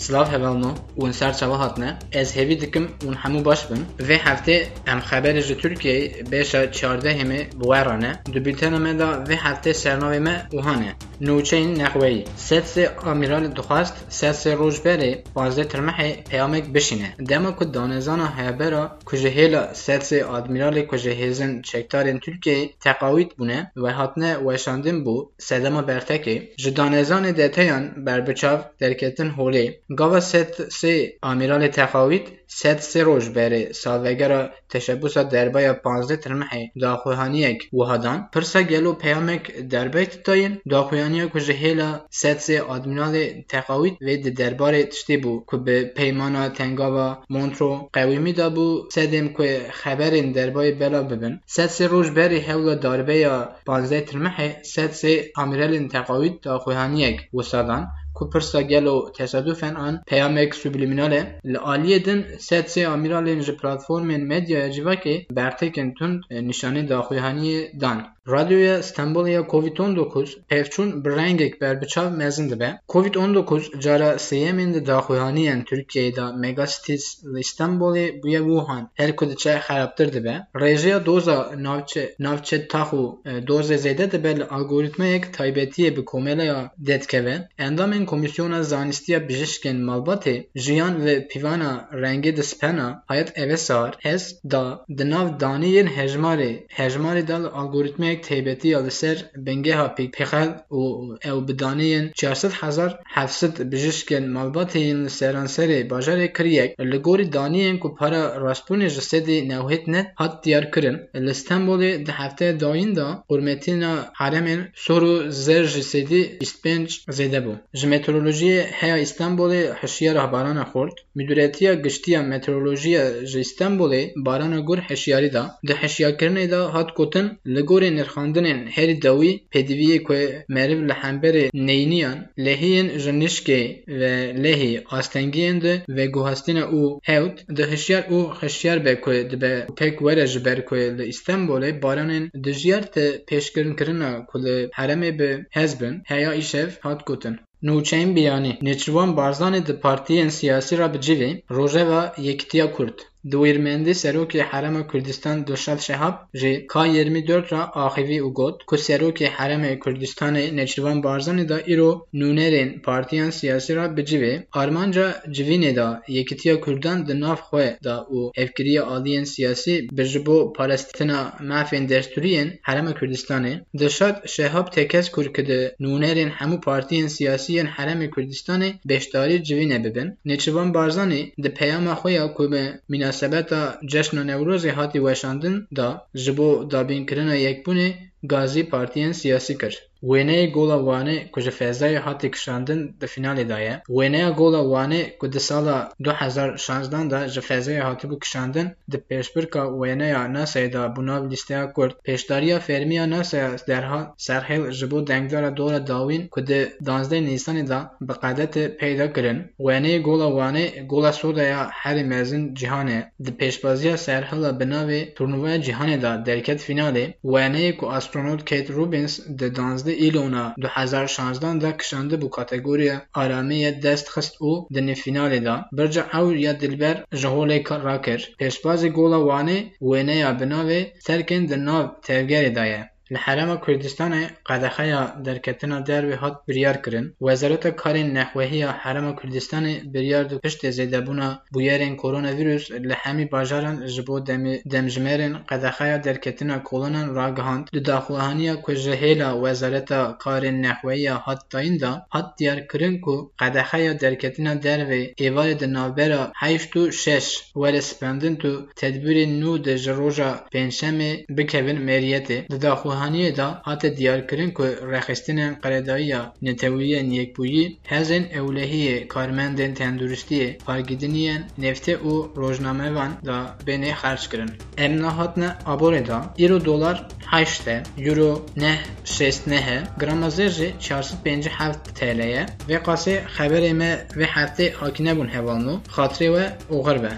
سلاف هوا نو اون سر چوا هات نه از هوی دکم اون همو باش بن و هفته ام خبر از ترکیه بشا چارده همه بوارانه دو بیتنه مدا و هفته سرنوی مه اوهانه نوچین نقوی سیتس امیرال دخواست سیتس روز بری بازده ترمحی پیامک بشینه دیما که دانزان هیبرا کجه هیلا سیتس ادمیرال کجه هیزن چکتارین ترکی تقاویت بونه و حتنه ویشاندین بو سیدما برتکی جه دانزان دیتایان بر بچاو درکتن هولی گاوا سیتس امیرال تقاوید سد سی روش بیری سالوگر و تشبوس دربای و پانزده ترمحی داخوهانی اک پرسا گلو پیام اک دربای تطاین داخوهانی اکو جهیلا سد سی آدمینال تقاوید و دی دربار تشتی بو کو به پیمانا تنگا و قوی می دا بو سد که خبر این دربای بلا ببن سد سی روش بیری هولا دربای و پانزده ترمحی سد سی امیرال تقاوید داخوهانی ku pirsa gelo tesadüfen an peyamek subliminal e li aliyê din sed sê amiralên ji platformên medyaya civakê bertekên tund nîşanî daxuyaniyê dan Radyoya Stamboliya COVID-19 pevçun brengek berbiçav mezindibe. COVID-19 cara seyemin de daxuyaniyen Türkiye'da megacitis İstanbul'i buya Wuhan her kudiçe xaraptır dibe. Rejiya doza navçe navçe tahu e, doza zeyde de bel algoritmayek taybetiye bi komelaya detkeve. Endamen komisyona zanistiya bijişken malbati jiyan ve pivana rengi de hayat evesar ez da denav daniyen hejmari hejmari dal algoritmayek تیبتی یا لسر بنگه ها پیک پیخل او بدانیین 400 هزار 700 بجشکن مالباتی این لسران سر باجار کریک لگوری دانیین که پارا راسپونی جسدی نوهیت نت حد دیار کرن. لستنبولی ده هفته داین دا قرمتینا حرمین سورو زر جسدی استپنج زیده بو. جمترولوجی هیا استنبولی حشیه راه باران خورد. مدوریتی گشتی مترولوجی جستنبولی باران گر حشیاری دا. ده حشیه کرنی دا حد کتن لگوری نرخ nirxandinên herî dawî pêdiviyê ku meriv li hemberê neyniyan lehiyên ji nişkê ve lehî astengiyên di veguhastina û hewt di hişyar û hişyar be ku dibe pek were ji ber ku li Stenbolê baranên dijyar te pêşkirina ku li heremê bi hez bin heya îşev hat gotin Nûçeyên biyanî Nêçîrvan Barzanî di partiyên siyasî re bi civê Rojeva Yekîtiya Kurd دویرمندی سروک حرم کردستان دوشال شهاب جی ک 24 را آخیوی او گود کو سروک حرم کردستان نچروان بارزانی دا ایرو نونرین پارتیان سیاسی را بجیوی آرمانجا جوی ندا یکیتیا کردان دا ناف خوی دا او افکری آلین سیاسی بجبو پارستنا مافین درستورین حرم کردستان دوشال شهاب تکس کرکد نونرین همو پارتیان سیاسی حرم کردستان بشتاری جوی ببن. نچروان بارزانی دا پیام خوی کو به münasebeta Ceşna Newrozê hatî weşandin da ji bo dabînkirina yekbûnê gazî partiyên siyasî kir. Wêneyê gola Wanê ku ji Fezayê hatî kişandin di finalê da ye. Wêneya gola Wanê ku di sala du hezar şanzdan da ji Fezayê hatibû kişandin di pêşbirka wêneya Nasayê da bû nav lîsteya Kurd. Pêşdariya fermiya Nasaya derha serhêl ji bo dengdara dora dawîn ku di danzdeh Nîsanê da bi qedetê peyda kirin. Wêneyê gola Wanê gola Sodaya herî mezin cîhanê di pêşbaziya serhila bi navê Turnuvaya Cîhanê da derket finalê. Wêneyê ku astronot Kate Rubins di danzdeh îlona du hezar şanzdan de kişandî bû kategoriya aramiyê dest xist û di nîvfinalê da birca ew ya dilber ji holê rakir. Pêşbazê gola Wanê wêneya bi navê Terkên di nav tevgerê da ye. لی کردستان قدخه یا در کتنا در به حد بریار کرن وزارت کار نحوهی یا حرم کردستان بریار دو پشت زیده بونا بویرین کورونا ویروس له همی باجارن جبو دمجمیرن قدخه یا در کتنا کولونا را گهاند دو داخوهانی کجهی لی وزارت کار نحوهی یا تاین دا دیار کرن کو قدخه یا در کتنا در به ایوال دنابرا حیفتو شش ولی تو تدبیر نو در جروجا پینشم بکوین میریتی دو Cîhaniyê da hate diyarkirin ku rêxistinên qeledayiya netewîyên yekbûyî, hezên ewlehiyê karmendên tenduristiyê, pargîdiniyên neftê û rojnamevan da bên xerc kirin. Em nehatine aborê da îro dolar heşt e, euro neh şêst neh e, grama zêr jî çar sed pêncî heft TL ye. Vê qasê xeberê me vê heftê hakî nebûn hevalno, xatirê we oxir be.